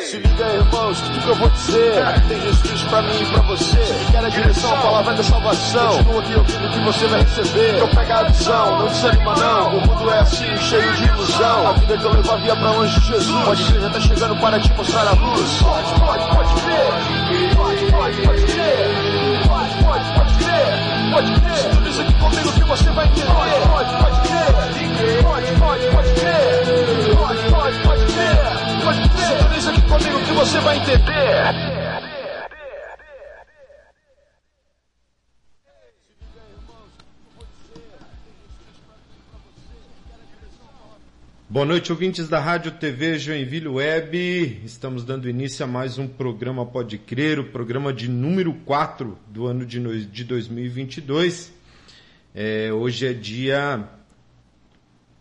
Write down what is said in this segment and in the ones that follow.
Se liga, irmãos, tudo que eu vou dizer? Tem Jesus pra mim e pra você. Quer a direção, a palavra da salvação. Continua aqui ouvindo que você vai receber. Então pega a visão, não desanima não. O mundo é assim, cheio de ilusão. A vida que eu levo via pra longe de Jesus. Pode crer, já tá chegando para te mostrar a luz. Pode, pode, pode crer. Pode, pode, pode crer. Pode, pode, pode crer. Pode crer. Isso aqui comigo que você vai entender? Pode, pode crer. Pode, pode, pode crer. Pode, pode, pode crer. Pode aqui comigo que você vai entender Boa noite, ouvintes da Rádio TV Joinville Web. Estamos dando início a mais um programa Pode Crer, o programa de número 4 do ano de, no- de 2022. É, hoje é dia.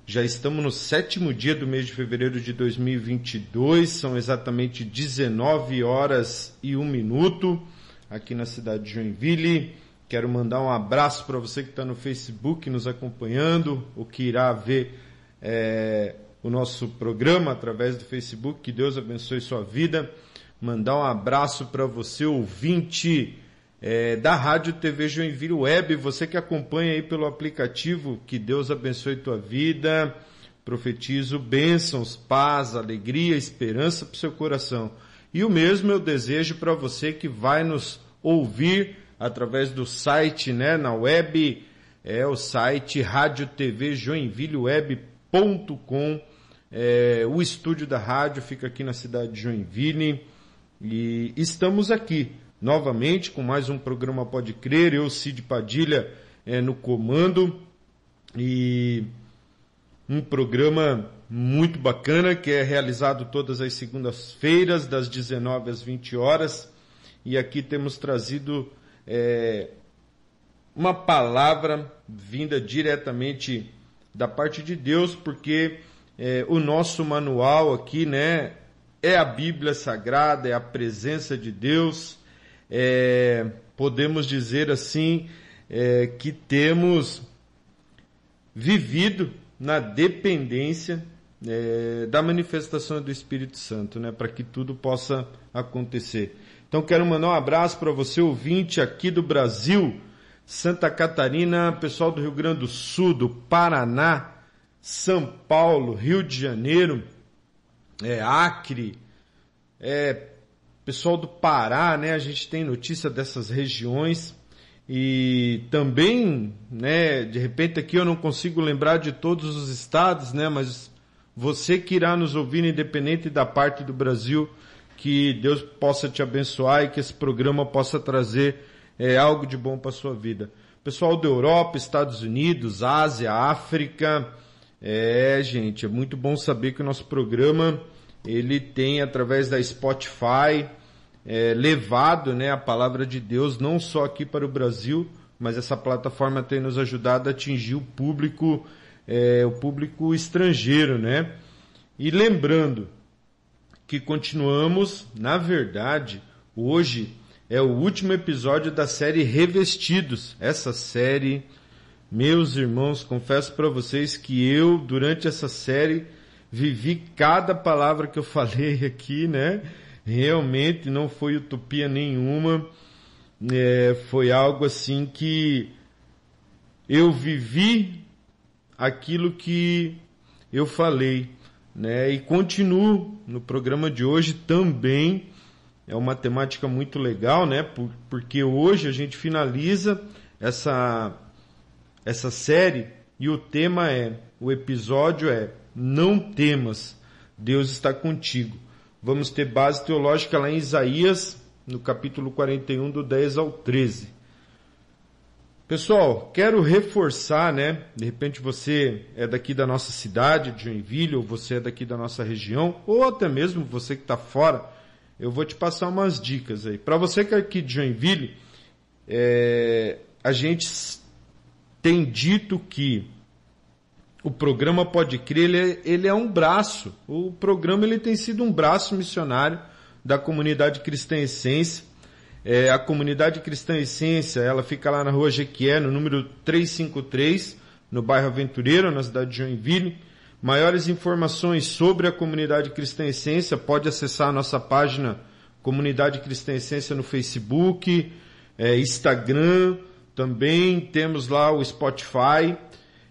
Já estamos no sétimo dia do mês de fevereiro de 2022, são exatamente 19 horas e um minuto aqui na cidade de Joinville. Quero mandar um abraço para você que está no Facebook nos acompanhando, ou que irá ver é, o nosso programa através do Facebook. Que Deus abençoe sua vida. Mandar um abraço para você, ouvinte é, da Rádio TV Joinville Web, você que acompanha aí pelo aplicativo. Que Deus abençoe tua vida. Profetizo bênçãos, paz, alegria, esperança para o seu coração. E o mesmo eu desejo para você que vai nos ouvir através do site, né, na web, é o site Rádio TV Joinvilleweb.com. É, o estúdio da rádio fica aqui na cidade de Joinville e estamos aqui novamente com mais um programa Pode Crer. Eu, Cid Padilha, é, no comando e um programa muito bacana que é realizado todas as segundas-feiras, das 19 às 20 horas. E aqui temos trazido é, uma palavra vinda diretamente da parte de Deus, porque é, o nosso manual aqui, né, é a Bíblia Sagrada, é a presença de Deus. É, podemos dizer assim é, que temos vivido na dependência é, da manifestação do Espírito Santo, né, para que tudo possa acontecer. Então quero mandar um abraço para você ouvinte aqui do Brasil, Santa Catarina, pessoal do Rio Grande do Sul, do Paraná, São Paulo, Rio de Janeiro, é, Acre, é, pessoal do Pará, né? A gente tem notícia dessas regiões e também, né? De repente aqui eu não consigo lembrar de todos os estados, né? Mas você que irá nos ouvir, independente da parte do Brasil, que Deus possa te abençoar e que esse programa possa trazer é, algo de bom para sua vida. Pessoal da Europa, Estados Unidos, Ásia, África, é, gente, é muito bom saber que o nosso programa ele tem através da Spotify é, levado, né, a palavra de Deus não só aqui para o Brasil, mas essa plataforma tem nos ajudado a atingir o público, é, o público estrangeiro, né? E lembrando que continuamos, na verdade, hoje é o último episódio da série Revestidos. Essa série, meus irmãos, confesso para vocês que eu, durante essa série, vivi cada palavra que eu falei aqui, né? Realmente não foi utopia nenhuma. É, foi algo assim que eu vivi aquilo que eu falei, né? E continuo no programa de hoje também. É uma temática muito legal, né? Por, porque hoje a gente finaliza essa essa série e o tema é, o episódio é Não temas, Deus está contigo. Vamos ter base teológica lá em Isaías, no capítulo 41, do 10 ao 13. Pessoal, quero reforçar, né? De repente você é daqui da nossa cidade, de Joinville, ou você é daqui da nossa região, ou até mesmo você que está fora, eu vou te passar umas dicas aí. Para você que é aqui de Joinville, é, a gente tem dito que o programa Pode Crer, ele é, ele é um braço. O programa ele tem sido um braço missionário da comunidade cristã essência. É, a comunidade cristã essência, ela fica lá na rua Jequié, no número 353, no bairro Aventureiro, na cidade de Joinville. Maiores informações sobre a comunidade Cristã Essência, pode acessar a nossa página Comunidade Cristã Essência no Facebook, é, Instagram, também temos lá o Spotify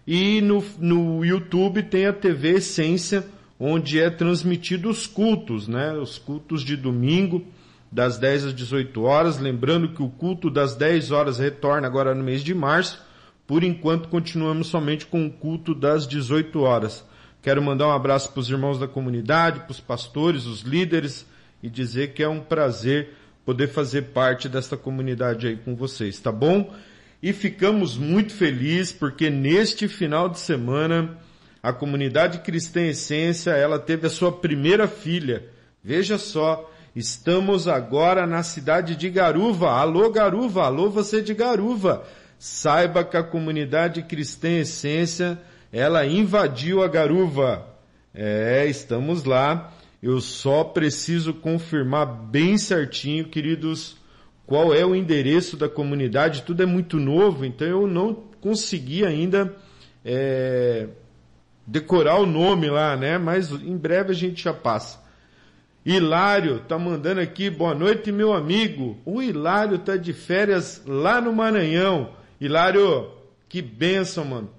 e no, no YouTube tem a TV Essência, onde é transmitido os cultos, né? Os cultos de domingo, das 10 às 18 horas. Lembrando que o culto das 10 horas retorna agora no mês de março. Por enquanto, continuamos somente com o culto das 18 horas. Quero mandar um abraço para os irmãos da comunidade, para os pastores, os líderes e dizer que é um prazer poder fazer parte desta comunidade aí com vocês, tá bom? E ficamos muito felizes porque neste final de semana a comunidade cristã Essência, ela teve a sua primeira filha. Veja só, estamos agora na cidade de Garuva. Alô Garuva, alô você de Garuva. Saiba que a comunidade cristã Essência, ela invadiu a Garuva. É, estamos lá. Eu só preciso confirmar bem certinho, queridos, qual é o endereço da comunidade. Tudo é muito novo, então eu não consegui ainda é, decorar o nome lá, né? Mas em breve a gente já passa. Hilário tá mandando aqui, boa noite, meu amigo. O Hilário tá de férias lá no Maranhão. Hilário, que benção, mano.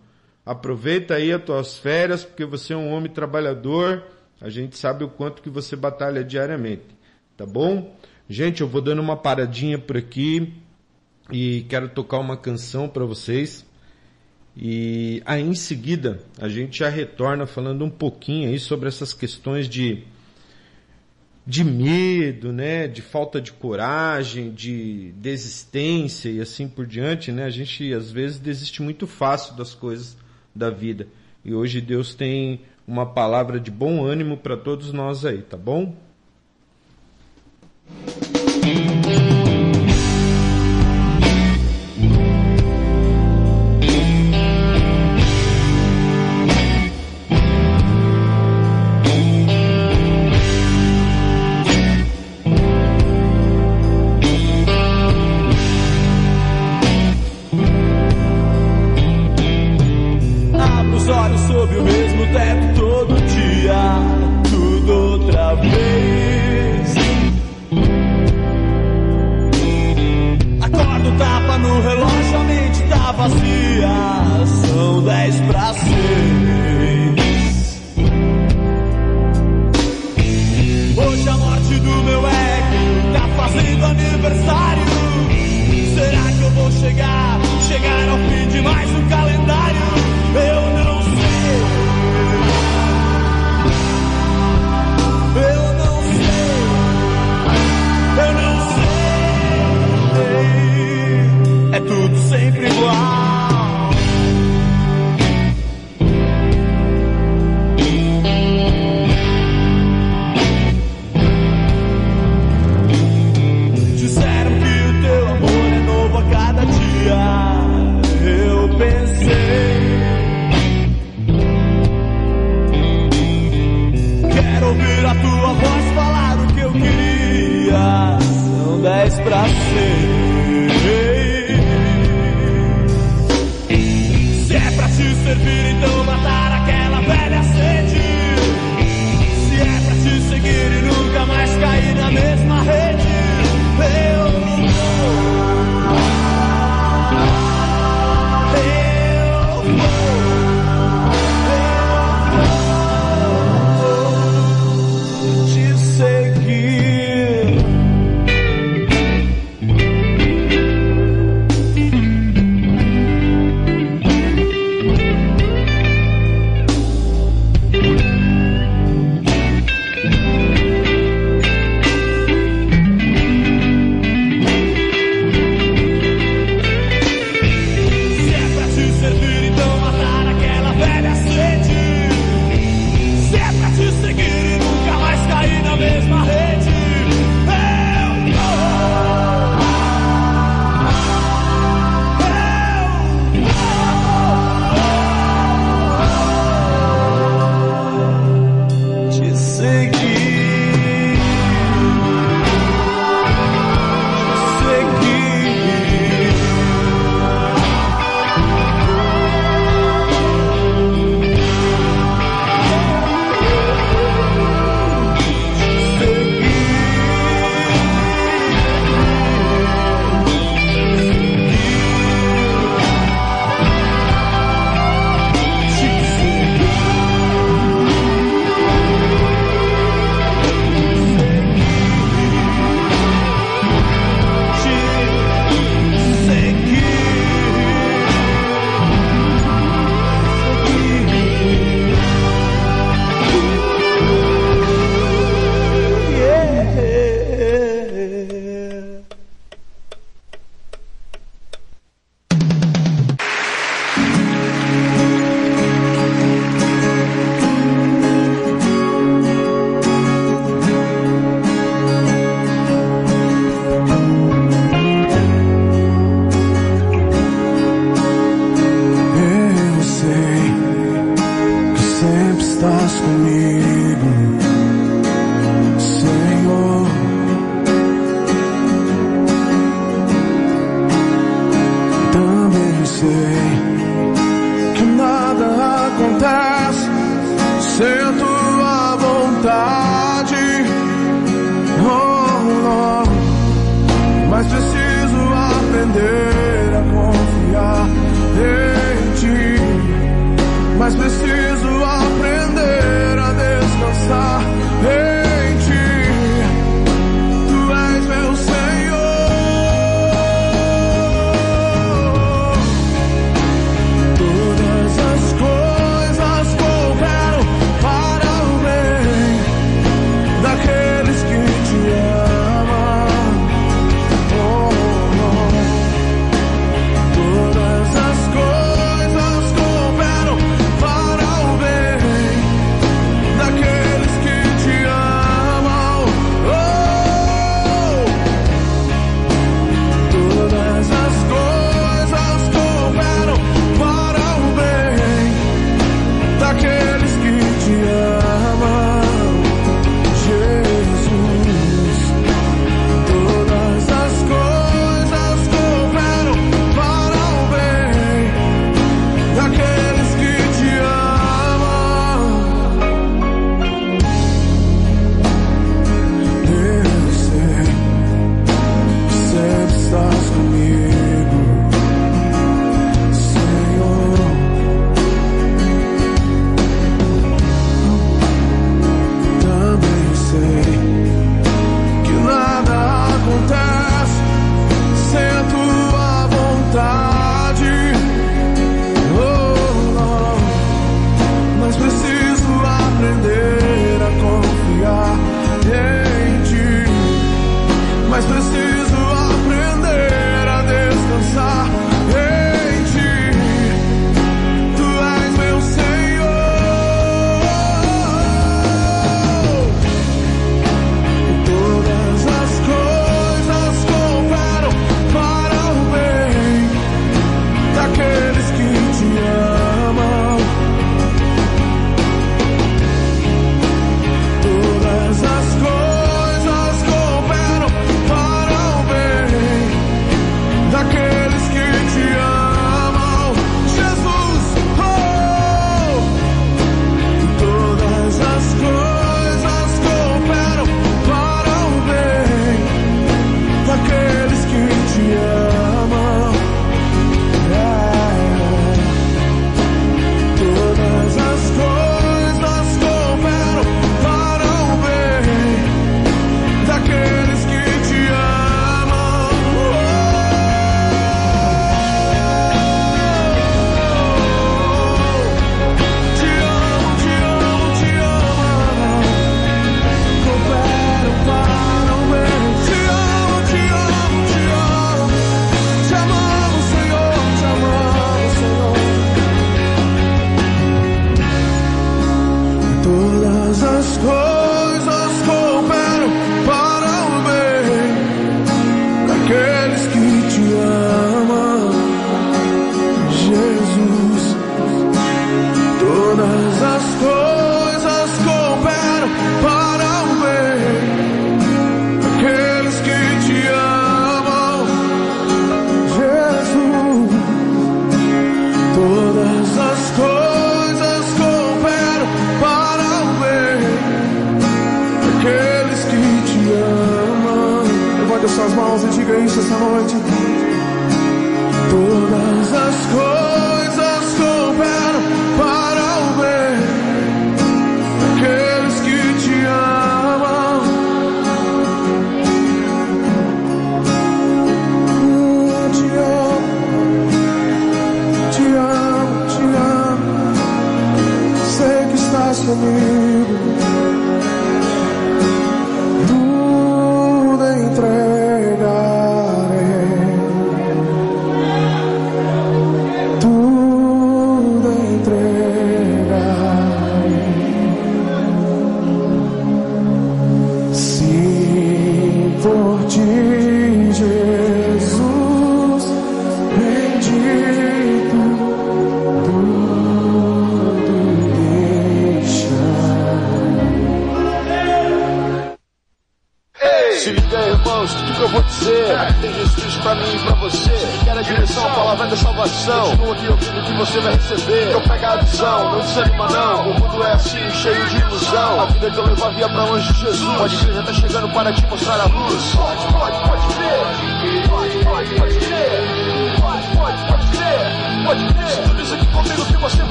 Aproveita aí as tuas férias, porque você é um homem trabalhador. A gente sabe o quanto que você batalha diariamente. Tá bom? Gente, eu vou dando uma paradinha por aqui e quero tocar uma canção para vocês. E aí em seguida a gente já retorna falando um pouquinho aí sobre essas questões de de medo, né, de falta de coragem, de desistência e assim por diante, né? A gente às vezes desiste muito fácil das coisas da vida. E hoje Deus tem uma palavra de bom ânimo para todos nós aí, tá bom? Thank you. bacia são dez pra ser.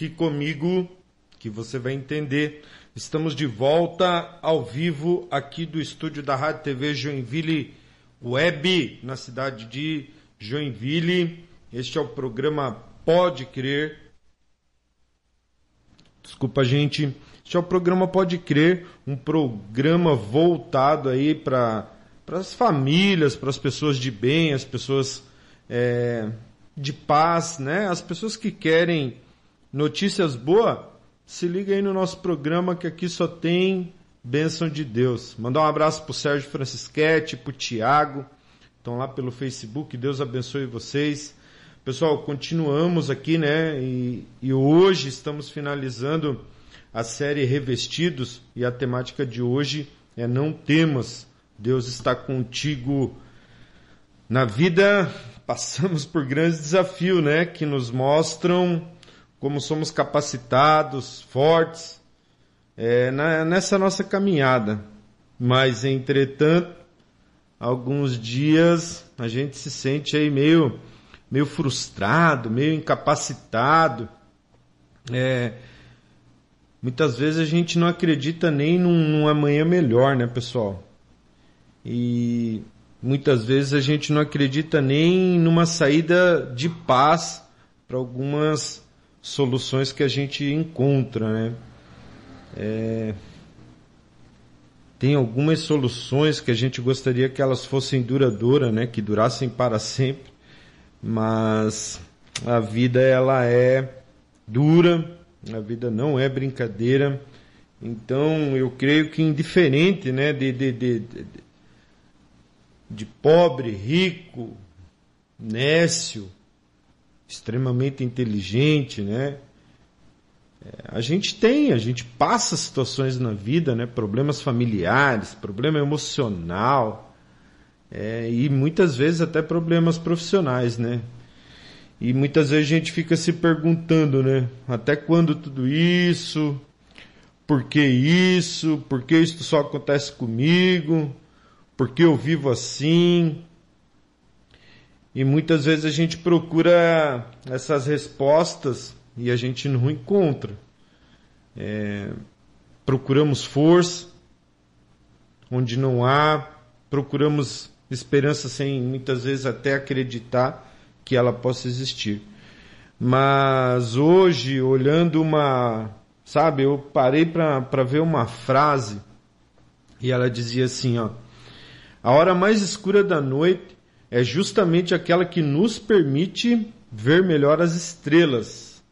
Aqui comigo que você vai entender. Estamos de volta ao vivo aqui do estúdio da Rádio TV Joinville Web, na cidade de Joinville. Este é o programa Pode Crer. Desculpa, gente. Este é o programa Pode Crer, um programa voltado aí para as famílias, para as pessoas de bem, as pessoas é, de paz, né? As pessoas que querem notícias boas, se liga aí no nosso programa que aqui só tem bênção de Deus. Mandar um abraço pro Sérgio Francisquete, pro Tiago, estão lá pelo Facebook, Deus abençoe vocês. Pessoal, continuamos aqui, né? E, e hoje estamos finalizando a série Revestidos e a temática de hoje é Não temas, Deus está contigo. Na vida passamos por grandes desafios, né? Que nos mostram como somos capacitados, fortes, é, na, nessa nossa caminhada. Mas, entretanto, alguns dias a gente se sente aí meio, meio frustrado, meio incapacitado. É, muitas vezes a gente não acredita nem num, num amanhã melhor, né, pessoal? E muitas vezes a gente não acredita nem numa saída de paz para algumas soluções que a gente encontra, né? É... Tem algumas soluções que a gente gostaria que elas fossem duradouras, né? Que durassem para sempre, mas a vida ela é dura, a vida não é brincadeira. Então eu creio que indiferente, né? de, de, de, de de pobre, rico, nécio, extremamente inteligente, né? É, a gente tem, a gente passa situações na vida, né? Problemas familiares, problema emocional, é, e muitas vezes até problemas profissionais, né? E muitas vezes a gente fica se perguntando, né? Até quando tudo isso? Por que isso? Por que isso só acontece comigo? porque eu vivo assim. E muitas vezes a gente procura essas respostas e a gente não encontra. É, procuramos força onde não há, procuramos esperança sem muitas vezes até acreditar que ela possa existir. Mas hoje, olhando uma. Sabe, eu parei para ver uma frase e ela dizia assim: ó. A hora mais escura da noite é justamente aquela que nos permite ver melhor as estrelas.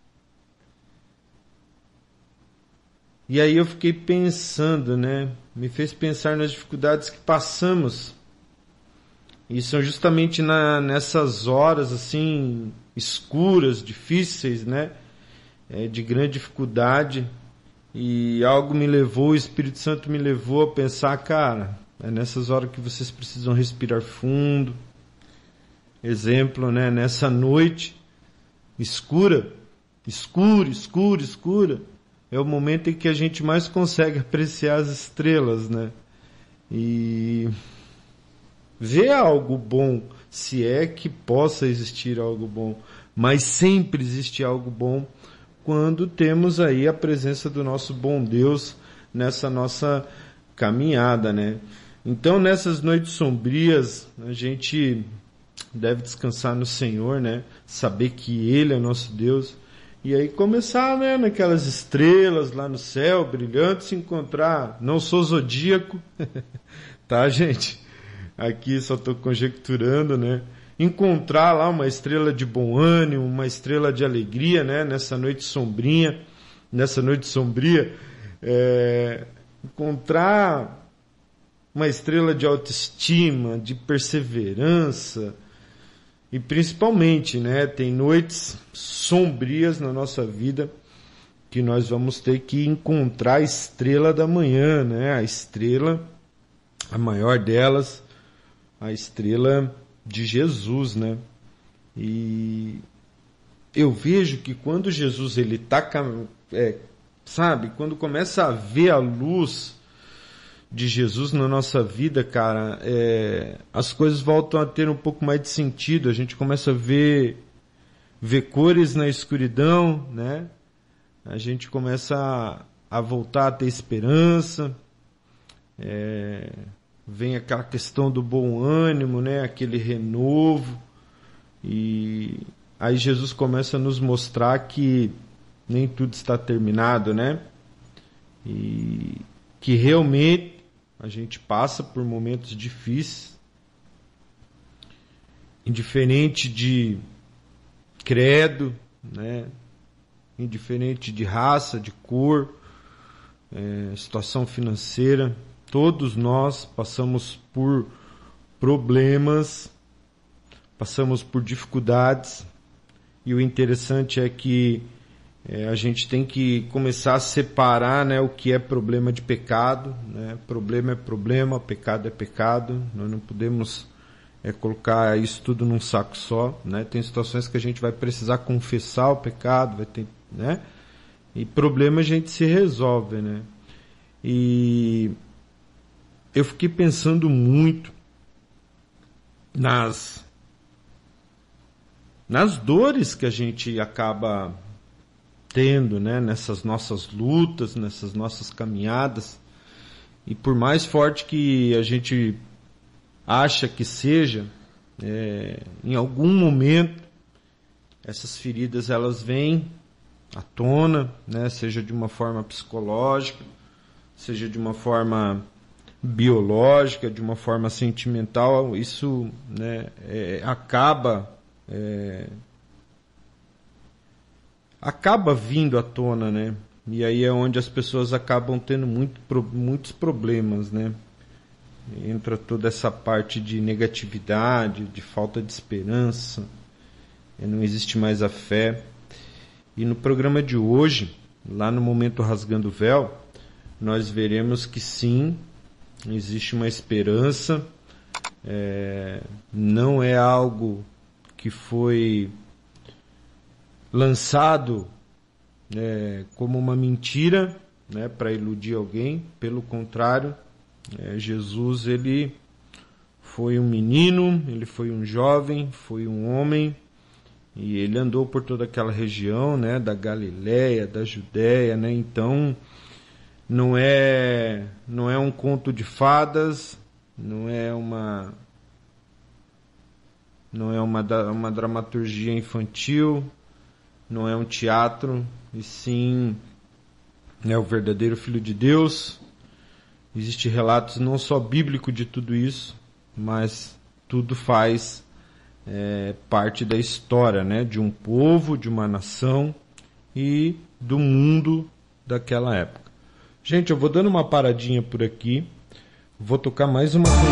E aí eu fiquei pensando, né? Me fez pensar nas dificuldades que passamos. E são justamente na, nessas horas assim escuras, difíceis, né? É, de grande dificuldade. E algo me levou, o Espírito Santo me levou a pensar, cara, é nessas horas que vocês precisam respirar fundo. Exemplo, né? Nessa noite escura, escura, escura, escura, é o momento em que a gente mais consegue apreciar as estrelas, né? E ver algo bom, se é que possa existir algo bom, mas sempre existe algo bom quando temos aí a presença do nosso bom Deus nessa nossa caminhada, né? Então, nessas noites sombrias, a gente deve descansar no Senhor, né? Saber que Ele é nosso Deus. E aí começar, né, naquelas estrelas lá no céu, brilhando, se encontrar. Não sou zodíaco, tá, gente? Aqui só estou conjecturando, né? Encontrar lá uma estrela de bom ânimo, uma estrela de alegria, né? Nessa noite sombrinha, nessa noite sombria, é... encontrar uma estrela de autoestima, de perseverança. E principalmente, né, tem noites sombrias na nossa vida que nós vamos ter que encontrar a estrela da manhã, né? A estrela, a maior delas, a estrela de Jesus, né? E eu vejo que quando Jesus ele tá, é, sabe, quando começa a ver a luz de Jesus na nossa vida, cara, é, as coisas voltam a ter um pouco mais de sentido. A gente começa a ver ver cores na escuridão, né? A gente começa a, a voltar a ter esperança. É, vem aquela questão do bom ânimo, né? Aquele renovo. E aí Jesus começa a nos mostrar que nem tudo está terminado, né? E que realmente a gente passa por momentos difíceis, indiferente de credo, né? Indiferente de raça, de cor, é, situação financeira, todos nós passamos por problemas, passamos por dificuldades, e o interessante é que é, a gente tem que começar a separar né, o que é problema de pecado. Né? Problema é problema, pecado é pecado. Nós não podemos é, colocar isso tudo num saco só. Né? Tem situações que a gente vai precisar confessar o pecado, vai ter, né? e problema a gente se resolve. Né? E eu fiquei pensando muito nas nas dores que a gente acaba tendo, né, nessas nossas lutas, nessas nossas caminhadas. E por mais forte que a gente acha que seja, é, em algum momento essas feridas elas vêm à tona, né, seja de uma forma psicológica, seja de uma forma biológica, de uma forma sentimental, isso né, é, acaba é, acaba vindo à tona, né? E aí é onde as pessoas acabam tendo muito, muitos problemas, né? Entra toda essa parte de negatividade, de falta de esperança, não existe mais a fé. E no programa de hoje, lá no Momento Rasgando o Véu, nós veremos que sim, existe uma esperança, é, não é algo que foi lançado é, como uma mentira, né, para iludir alguém. Pelo contrário, é, Jesus ele foi um menino, ele foi um jovem, foi um homem e ele andou por toda aquela região, né, da Galiléia, da Judéia, né? Então não é não é um conto de fadas, não é uma não é uma, uma dramaturgia infantil, não é um teatro, e sim é o verdadeiro Filho de Deus. Existem relatos não só bíblico de tudo isso, mas tudo faz é, parte da história, né, de um povo, de uma nação e do mundo daquela época. Gente, eu vou dando uma paradinha por aqui, vou tocar mais uma canção.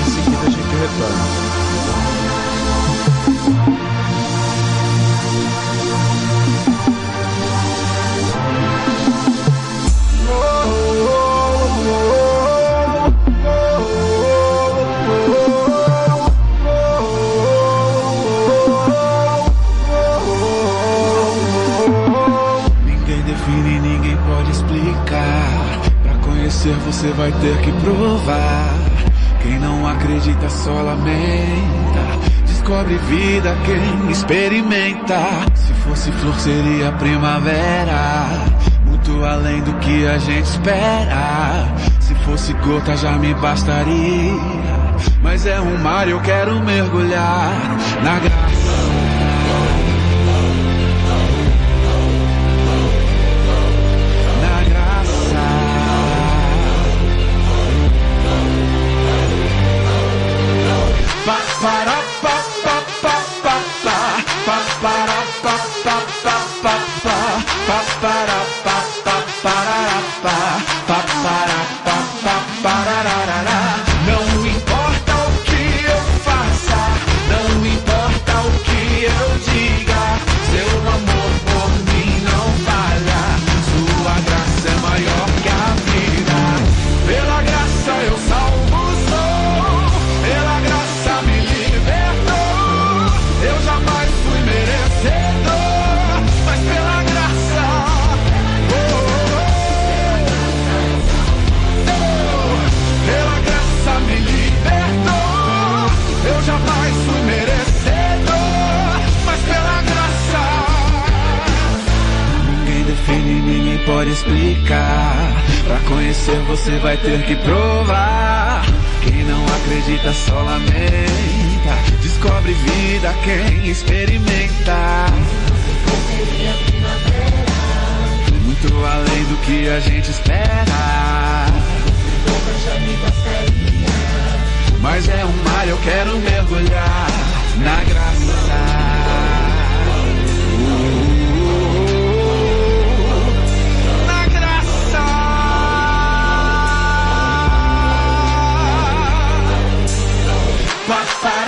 Em seguida a gente retorna. Você vai ter que provar. Quem não acredita só lamenta. Descobre vida quem experimenta. Se fosse flor seria primavera. Muito além do que a gente espera. Se fosse gota já me bastaria. Mas é um mar eu quero mergulhar na graça. Explicar. Pra conhecer você vai ter que provar. Quem não acredita só lamenta. Descobre vida quem experimenta. Muito além do que a gente espera. Mas é um mar, eu quero mergulhar na graça. Papa.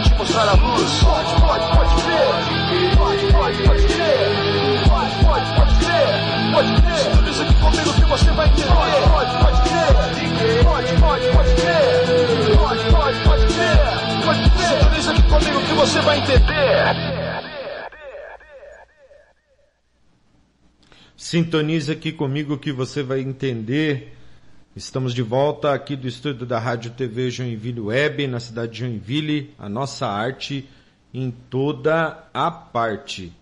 Te mostrar a luz. Pode, pode, pode crer. Pode, pode, pode crer. Pode, pode, pode crer. Pode crer. Sintoniza aqui comigo que você vai entender. Pode, pode crer. Pode, pode, pode crer. Pode, pode, pode crer. Pode crer. Sintoniza aqui comigo que você vai entender. Sintonize aqui comigo que você vai entender. Estamos de volta aqui do estúdio da Rádio TV Joinville Web, na cidade de Joinville, a nossa arte em toda a parte.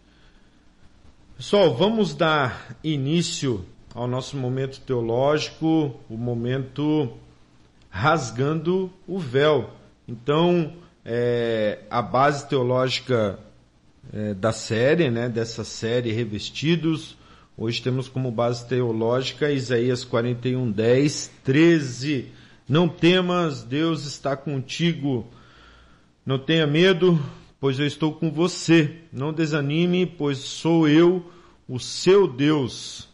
Pessoal, vamos dar início ao nosso momento teológico, o momento rasgando o véu. Então, é, a base teológica é, da série, né, dessa série Revestidos, hoje temos como base teológica Isaías 41, 10, 13. Não temas, Deus está contigo. Não tenha medo, pois eu estou com você. Não desanime, pois sou eu, o seu Deus.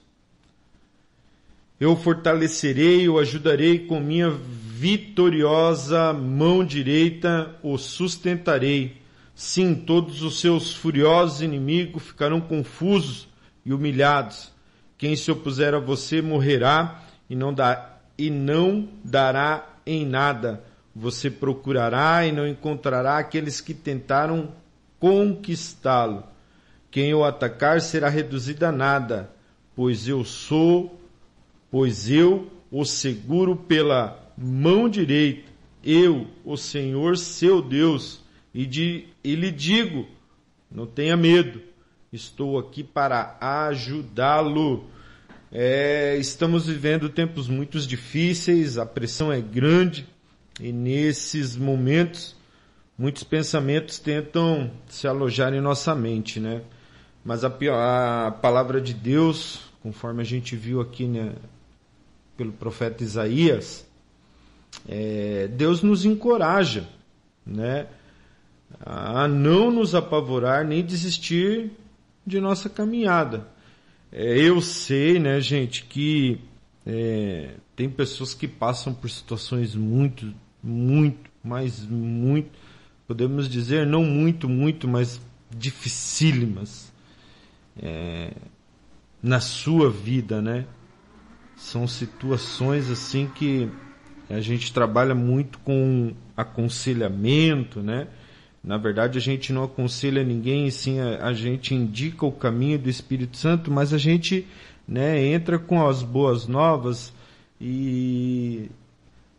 Eu fortalecerei, o ajudarei com minha vitoriosa mão direita, o sustentarei. Sim, todos os seus furiosos inimigos ficarão confusos e humilhados. Quem se opuser a você morrerá e não, dá, e não dará em nada. Você procurará e não encontrará aqueles que tentaram conquistá-lo. Quem o atacar será reduzido a nada, pois eu sou, pois eu o seguro pela mão direita, eu, o Senhor seu Deus, e, de, e lhe digo: não tenha medo, estou aqui para ajudá-lo. É, estamos vivendo tempos muito difíceis, a pressão é grande, e nesses momentos muitos pensamentos tentam se alojar em nossa mente, né? Mas a, a palavra de Deus, conforme a gente viu aqui né, pelo profeta Isaías, é, Deus nos encoraja, né? A não nos apavorar nem desistir de nossa caminhada. É, eu sei, né, gente, que é, tem pessoas que passam por situações muito, muito, mas muito, podemos dizer, não muito, muito, mas dificílimas é, na sua vida, né? são situações assim que a gente trabalha muito com aconselhamento, né? Na verdade, a gente não aconselha ninguém, sim a, a, gente indica o caminho do Espírito Santo, mas a gente né, entra com as boas novas e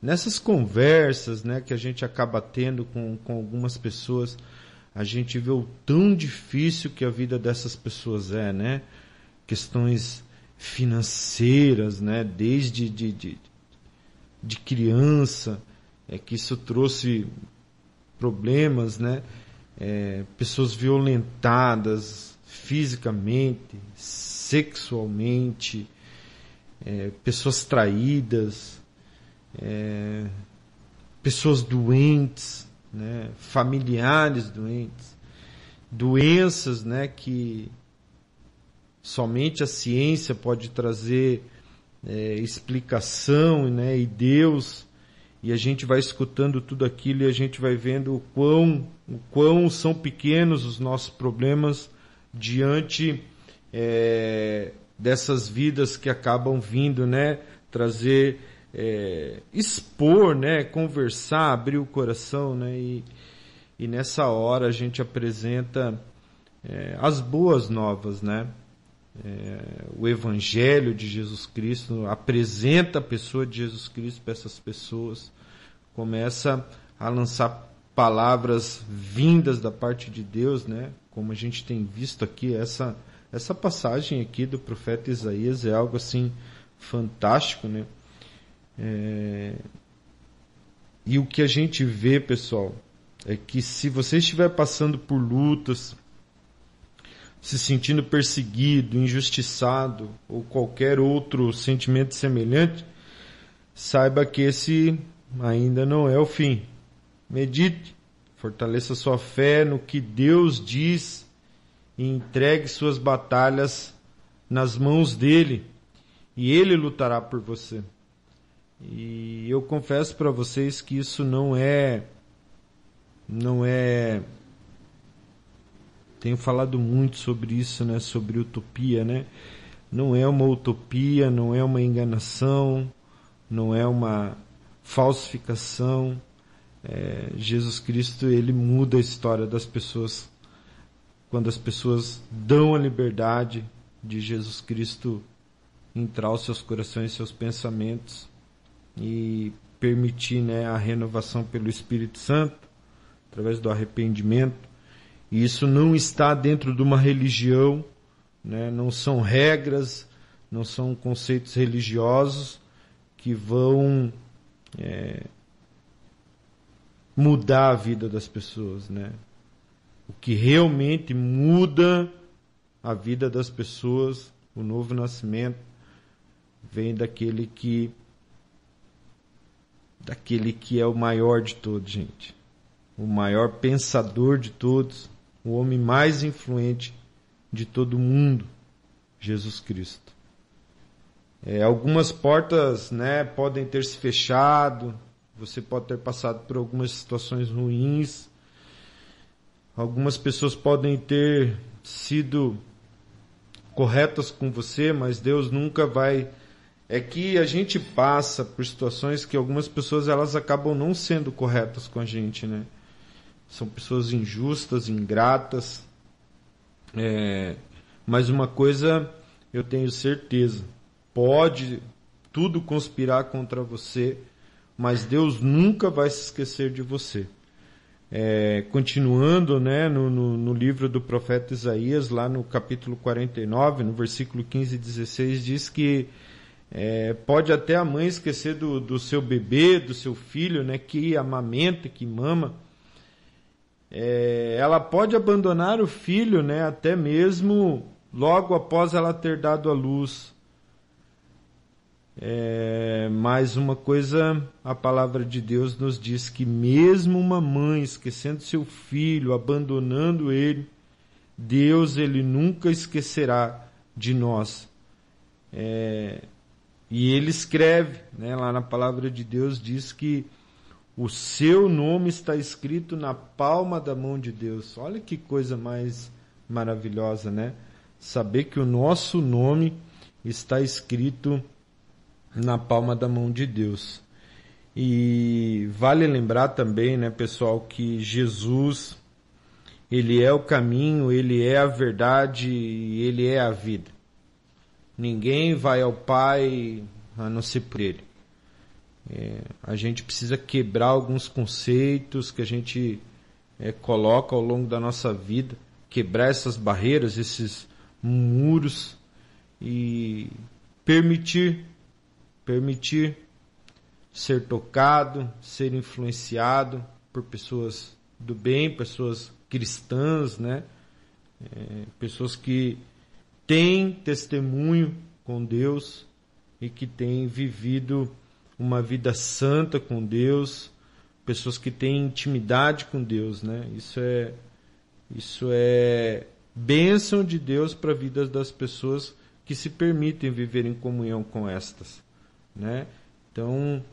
nessas conversas né, que a gente acaba tendo com, com algumas pessoas, a gente vê o tão difícil que a vida dessas pessoas é, né? Questões financeiras, né? Desde de, de, de criança, é que isso trouxe problemas, né? É, pessoas violentadas fisicamente, sexualmente, é, pessoas traídas, é, pessoas doentes, né? familiares doentes, doenças né? que somente a ciência pode trazer é, explicação né? e Deus e a gente vai escutando tudo aquilo e a gente vai vendo o quão, o quão são pequenos os nossos problemas diante é, dessas vidas que acabam vindo, né? Trazer, é, expor, né? Conversar, abrir o coração, né? E, e nessa hora a gente apresenta é, as boas novas, né? É, o Evangelho de Jesus Cristo, apresenta a pessoa de Jesus Cristo para essas pessoas, começa a lançar palavras vindas da parte de Deus, né? Como a gente tem visto aqui, essa, essa passagem aqui do profeta Isaías é algo assim fantástico, né? É... E o que a gente vê, pessoal, é que se você estiver passando por lutas, se sentindo perseguido, injustiçado ou qualquer outro sentimento semelhante, saiba que esse ainda não é o fim. Medite, fortaleça sua fé no que Deus diz e entregue suas batalhas nas mãos dele e ele lutará por você. E eu confesso para vocês que isso não é não é tenho falado muito sobre isso, né? Sobre utopia, né? Não é uma utopia, não é uma enganação, não é uma falsificação. É, Jesus Cristo ele muda a história das pessoas quando as pessoas dão a liberdade de Jesus Cristo entrar os seus corações, seus pensamentos e permitir né, a renovação pelo Espírito Santo através do arrependimento e isso não está dentro de uma religião, né? não são regras, não são conceitos religiosos que vão é, mudar a vida das pessoas. Né? O que realmente muda a vida das pessoas, o novo nascimento, vem daquele que daquele que é o maior de todos, gente. O maior pensador de todos, o homem mais influente de todo o mundo, Jesus Cristo. É, algumas portas né, podem ter se fechado, você pode ter passado por algumas situações ruins, algumas pessoas podem ter sido corretas com você, mas Deus nunca vai. É que a gente passa por situações que algumas pessoas elas acabam não sendo corretas com a gente, né? São pessoas injustas, ingratas. É, mas uma coisa eu tenho certeza: pode tudo conspirar contra você, mas Deus nunca vai se esquecer de você. É, continuando né, no, no, no, livro do profeta Isaías, lá no capítulo 49, no versículo 15 e 16, diz que é, pode até a mãe esquecer do, do seu bebê, do seu filho, né, que amamenta, que mama, é, ela pode abandonar o filho, né, até mesmo logo após ela ter dado a luz. É, mas uma coisa, a palavra de Deus nos diz que mesmo uma mãe esquecendo seu filho, abandonando ele, Deus ele nunca esquecerá de nós. É, e ele escreve, né, lá na palavra de Deus diz que o seu nome está escrito na palma da mão de Deus. Olha que coisa mais maravilhosa, né? Saber que o nosso nome está escrito na palma da mão de Deus. E vale lembrar também, né, pessoal, que Jesus ele é o caminho, ele é a verdade e ele é a vida. Ninguém vai ao Pai a não ser por ele. É, a gente precisa quebrar alguns conceitos que a gente é, coloca ao longo da nossa vida, quebrar essas barreiras, esses muros e permitir, permitir ser tocado, ser influenciado por pessoas do bem, pessoas cristãs, né? É, pessoas que têm testemunho com Deus e que têm vivido uma vida santa com Deus, pessoas que têm intimidade com Deus, né? Isso é isso é bênção de Deus para a vida das pessoas que se permitem viver em comunhão com estas, né? Então,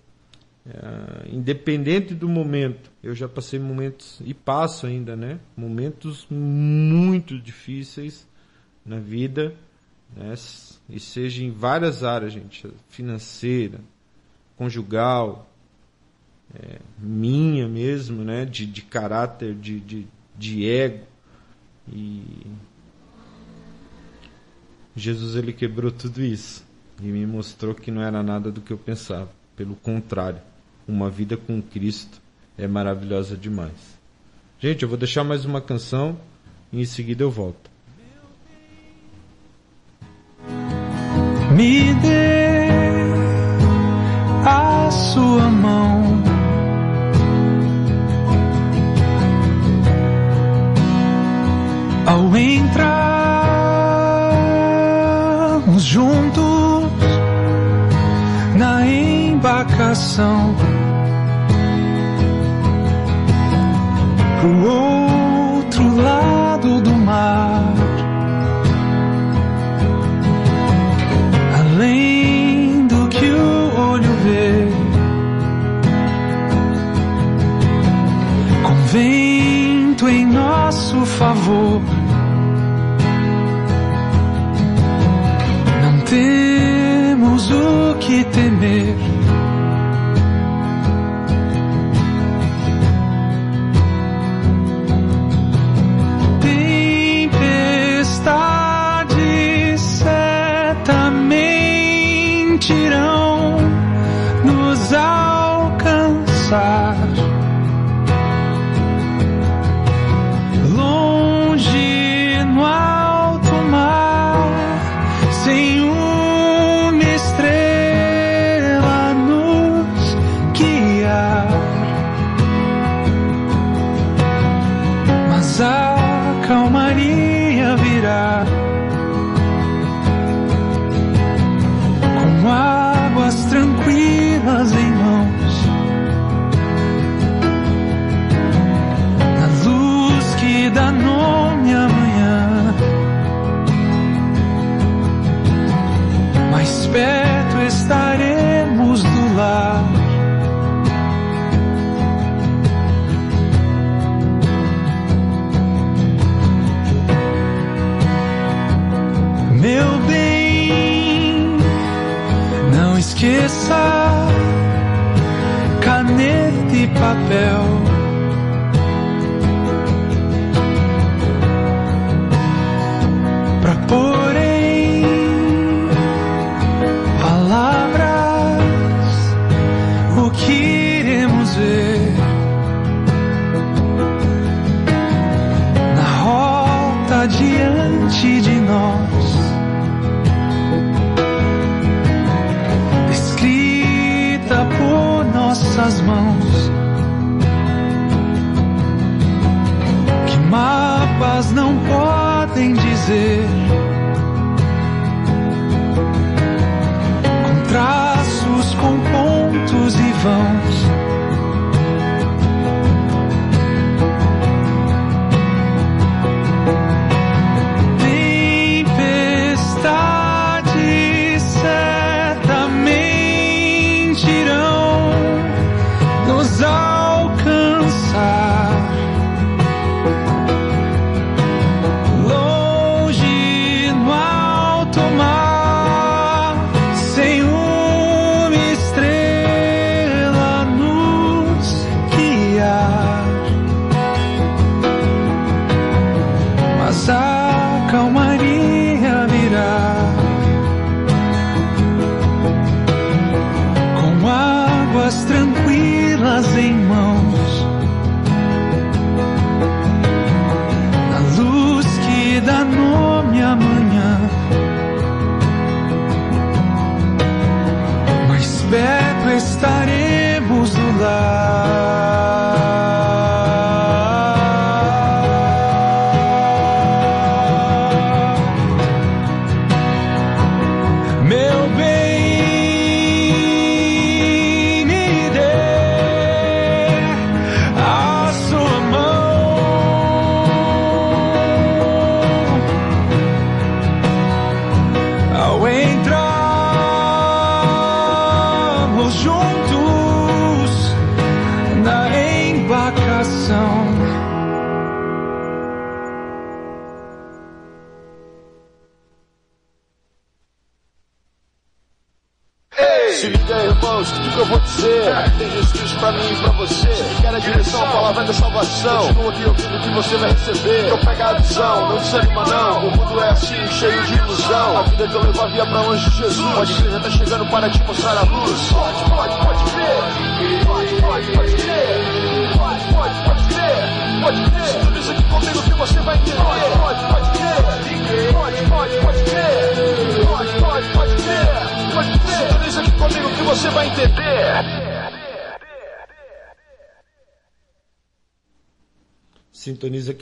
é, independente do momento, eu já passei momentos e passo ainda, né? Momentos muito difíceis na vida, né? E seja em várias áreas, gente, financeira, conjugal, é, minha mesmo, né? De, de caráter, de, de, de ego. E Jesus ele quebrou tudo isso e me mostrou que não era nada do que eu pensava. Pelo contrário, uma vida com Cristo é maravilhosa demais. Gente, eu vou deixar mais uma canção e em seguida eu volto. Me dê embarcação. pro outro lado do mar. Além do que o olho vê, com vento em nosso favor. Não temos o que temer. fire. Caneta e papel. Mapas não podem dizer.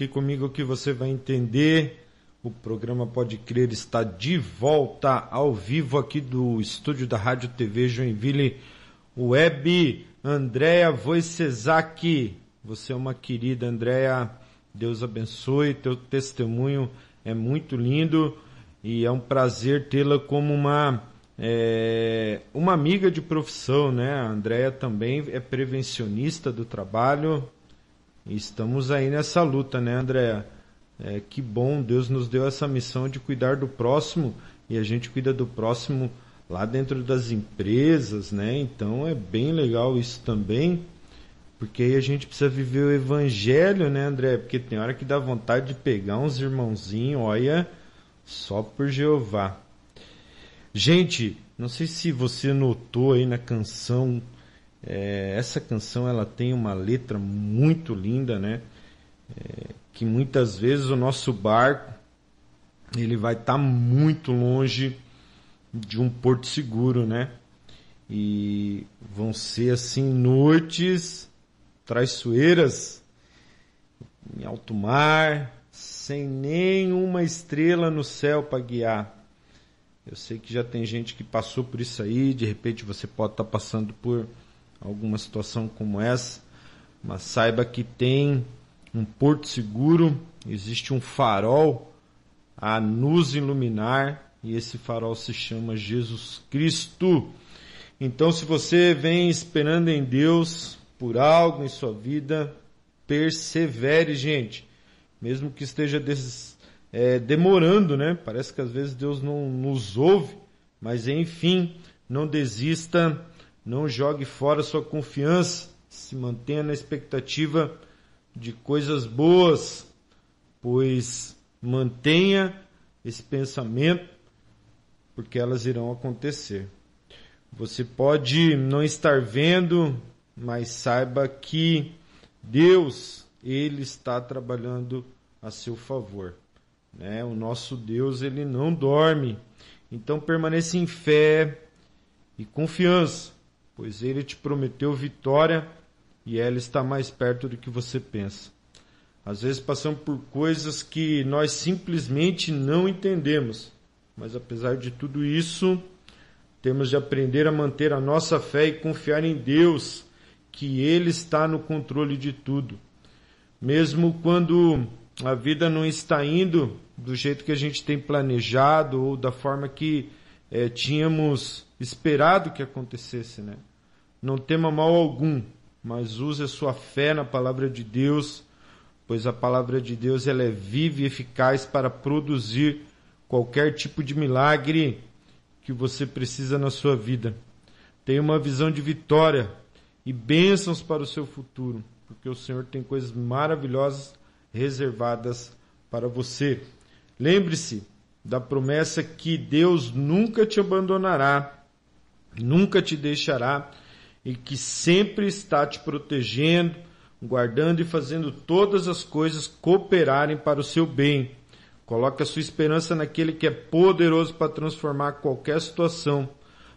Aqui comigo que você vai entender. O programa Pode Crer está de volta ao vivo aqui do estúdio da Rádio TV Joinville Web. Andréa Wojciechak, você é uma querida, Andréa. Deus abençoe. Teu testemunho é muito lindo e é um prazer tê-la como uma é, uma amiga de profissão, né? A Andréa também é prevencionista do trabalho, Estamos aí nessa luta, né, André? É, que bom, Deus nos deu essa missão de cuidar do próximo e a gente cuida do próximo lá dentro das empresas, né? Então é bem legal isso também, porque aí a gente precisa viver o evangelho, né, André? Porque tem hora que dá vontade de pegar uns irmãozinhos, olha, só por Jeová. Gente, não sei se você notou aí na canção é, essa canção ela tem uma letra muito linda, né? É, que muitas vezes o nosso barco ele vai estar tá muito longe de um porto seguro, né? E vão ser assim noites traiçoeiras em alto mar, sem nenhuma estrela no céu para guiar. Eu sei que já tem gente que passou por isso aí, de repente você pode estar tá passando por alguma situação como essa, mas saiba que tem um porto seguro, existe um farol a nos iluminar e esse farol se chama Jesus Cristo. Então, se você vem esperando em Deus por algo em sua vida, persevere, gente. Mesmo que esteja é, demorando, né? Parece que às vezes Deus não nos ouve, mas enfim, não desista não jogue fora sua confiança, se mantenha na expectativa de coisas boas, pois mantenha esse pensamento, porque elas irão acontecer. Você pode não estar vendo, mas saiba que Deus, Ele está trabalhando a seu favor. Né? O nosso Deus, Ele não dorme. Então permaneça em fé e confiança pois ele te prometeu vitória e ela está mais perto do que você pensa. Às vezes passamos por coisas que nós simplesmente não entendemos, mas apesar de tudo isso, temos de aprender a manter a nossa fé e confiar em Deus, que Ele está no controle de tudo. Mesmo quando a vida não está indo do jeito que a gente tem planejado ou da forma que é, tínhamos esperado que acontecesse, né? Não tema mal algum, mas use a sua fé na palavra de Deus, pois a palavra de Deus ela é viva e eficaz para produzir qualquer tipo de milagre que você precisa na sua vida. Tenha uma visão de vitória e bênçãos para o seu futuro, porque o Senhor tem coisas maravilhosas reservadas para você. Lembre-se da promessa que Deus nunca te abandonará, nunca te deixará e que sempre está te protegendo, guardando e fazendo todas as coisas cooperarem para o seu bem. Coloque a sua esperança naquele que é poderoso para transformar qualquer situação.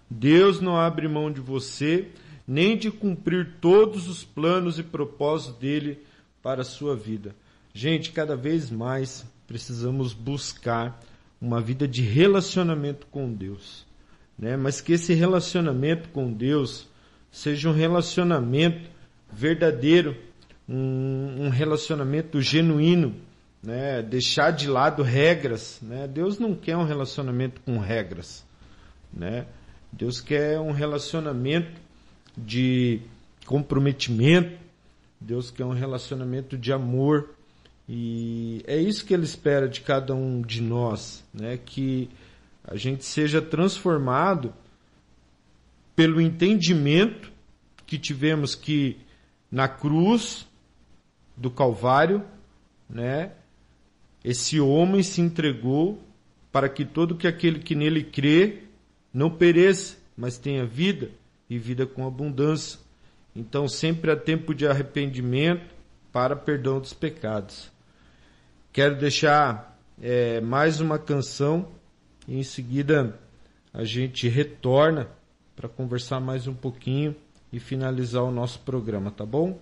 Deus não abre mão de você, nem de cumprir todos os planos e propósitos dele para a sua vida. Gente, cada vez mais precisamos buscar uma vida de relacionamento com Deus, né? Mas que esse relacionamento com Deus seja um relacionamento verdadeiro, um, um relacionamento genuíno, né? Deixar de lado regras, né? Deus não quer um relacionamento com regras, né? Deus quer um relacionamento de comprometimento, Deus quer um relacionamento de amor, e é isso que ele espera de cada um de nós, né? Que a gente seja transformado pelo entendimento que tivemos que na cruz do Calvário, né? Esse homem se entregou para que todo que aquele que nele crê não pereça, mas tenha vida e vida com abundância. Então sempre há tempo de arrependimento para perdão dos pecados. Quero deixar é, mais uma canção e em seguida a gente retorna para conversar mais um pouquinho e finalizar o nosso programa, tá bom?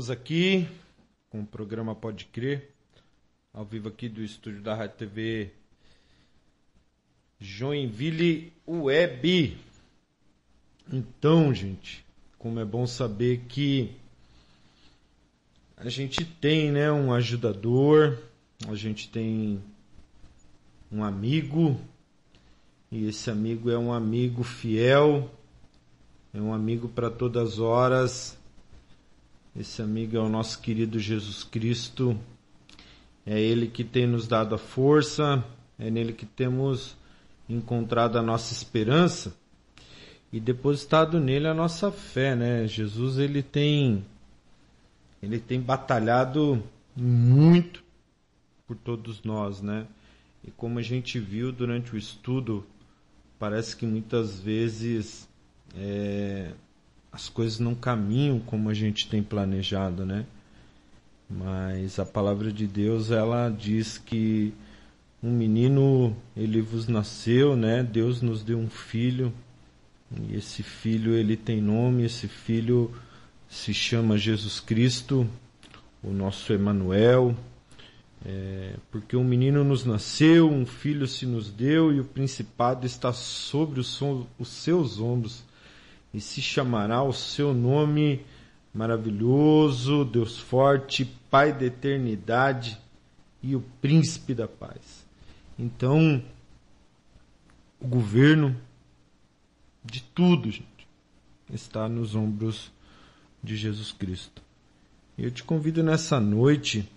Voltamos aqui com o programa Pode Crer, ao vivo aqui do estúdio da Rádio TV Joinville Web. Então, gente, como é bom saber que a gente tem, né, um ajudador, a gente tem um amigo, e esse amigo é um amigo fiel, é um amigo para todas as horas. Esse amigo é o nosso querido Jesus Cristo. É ele que tem nos dado a força, é nele que temos encontrado a nossa esperança e depositado nele a nossa fé, né? Jesus ele tem ele tem batalhado muito por todos nós, né? E como a gente viu durante o estudo, parece que muitas vezes é, as coisas não caminham como a gente tem planejado, né? Mas a palavra de Deus ela diz que um menino ele vos nasceu, né? Deus nos deu um filho e esse filho ele tem nome, esse filho se chama Jesus Cristo, o nosso Emanuel, é, porque um menino nos nasceu, um filho se nos deu e o principado está sobre os, os seus ombros e se chamará o seu nome maravilhoso, Deus forte, Pai da eternidade e o príncipe da paz. Então, o governo de tudo, gente, está nos ombros de Jesus Cristo. Eu te convido nessa noite,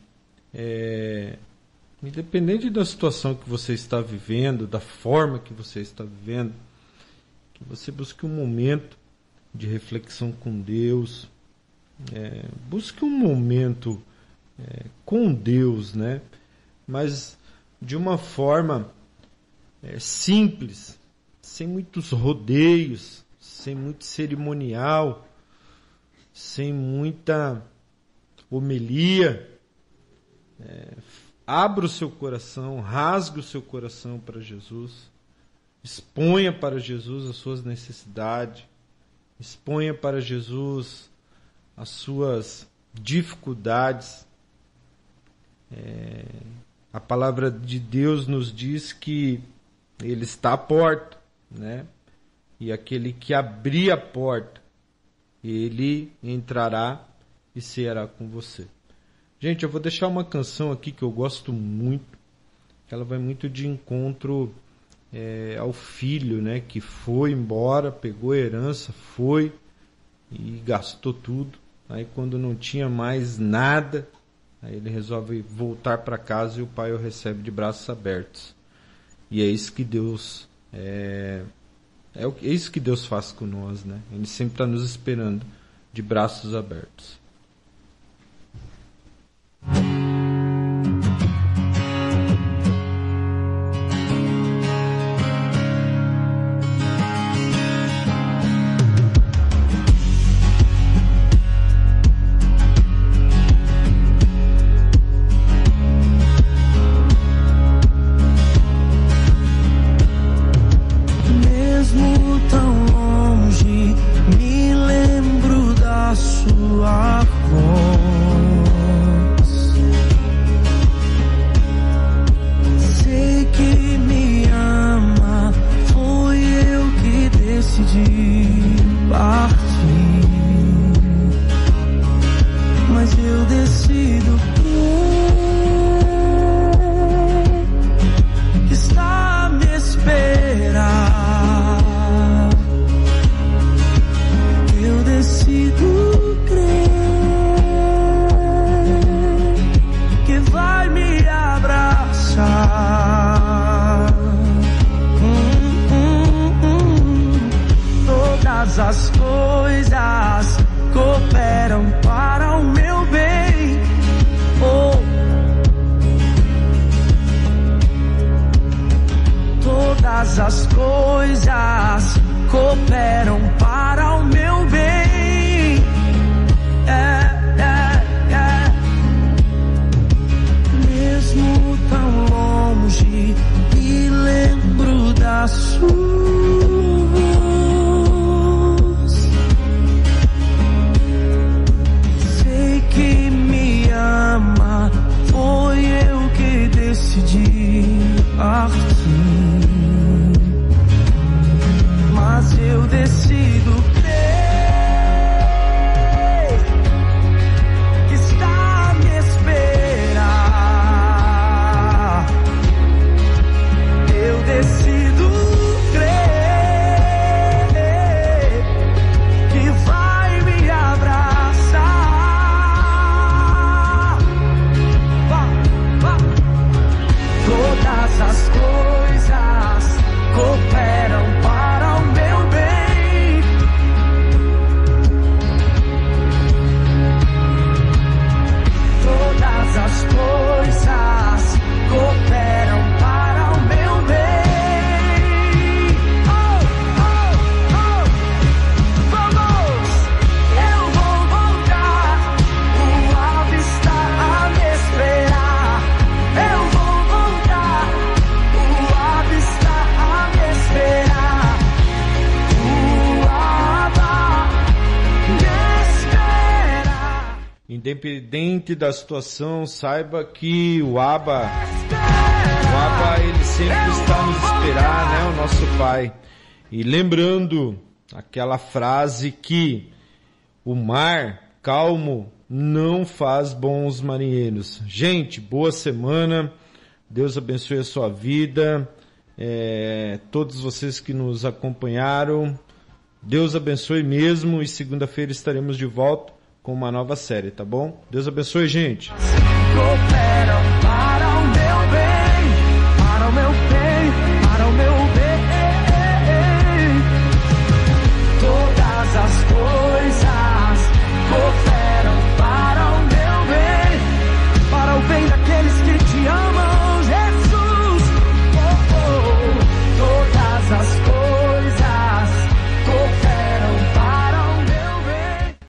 é, independente da situação que você está vivendo, da forma que você está vivendo, que você busque um momento de reflexão com Deus, é, busque um momento é, com Deus, né? Mas de uma forma é, simples, sem muitos rodeios, sem muito cerimonial, sem muita homilia. É, abra o seu coração, rasgue o seu coração para Jesus, exponha para Jesus as suas necessidades, exponha para Jesus as suas dificuldades. É, a palavra de Deus nos diz que Ele está à porta, né? E aquele que abrir a porta, ele entrará e será com você. Gente, eu vou deixar uma canção aqui que eu gosto muito, ela vai muito de encontro é, ao filho, né? Que foi embora, pegou a herança, foi e gastou tudo. Aí quando não tinha mais nada, aí ele resolve voltar para casa e o pai o recebe de braços abertos. E é isso que Deus é, é, é isso que Deus faz com nós, né? Ele sempre está nos esperando de braços abertos. Da situação, saiba que o Abba, o Abba ele sempre está nos esperar, né, o nosso Pai. E lembrando aquela frase que o mar calmo não faz bons marinheiros. Gente, boa semana. Deus abençoe a sua vida. É, todos vocês que nos acompanharam. Deus abençoe mesmo e segunda-feira estaremos de volta com uma nova série, tá bom? Deus abençoe, gente.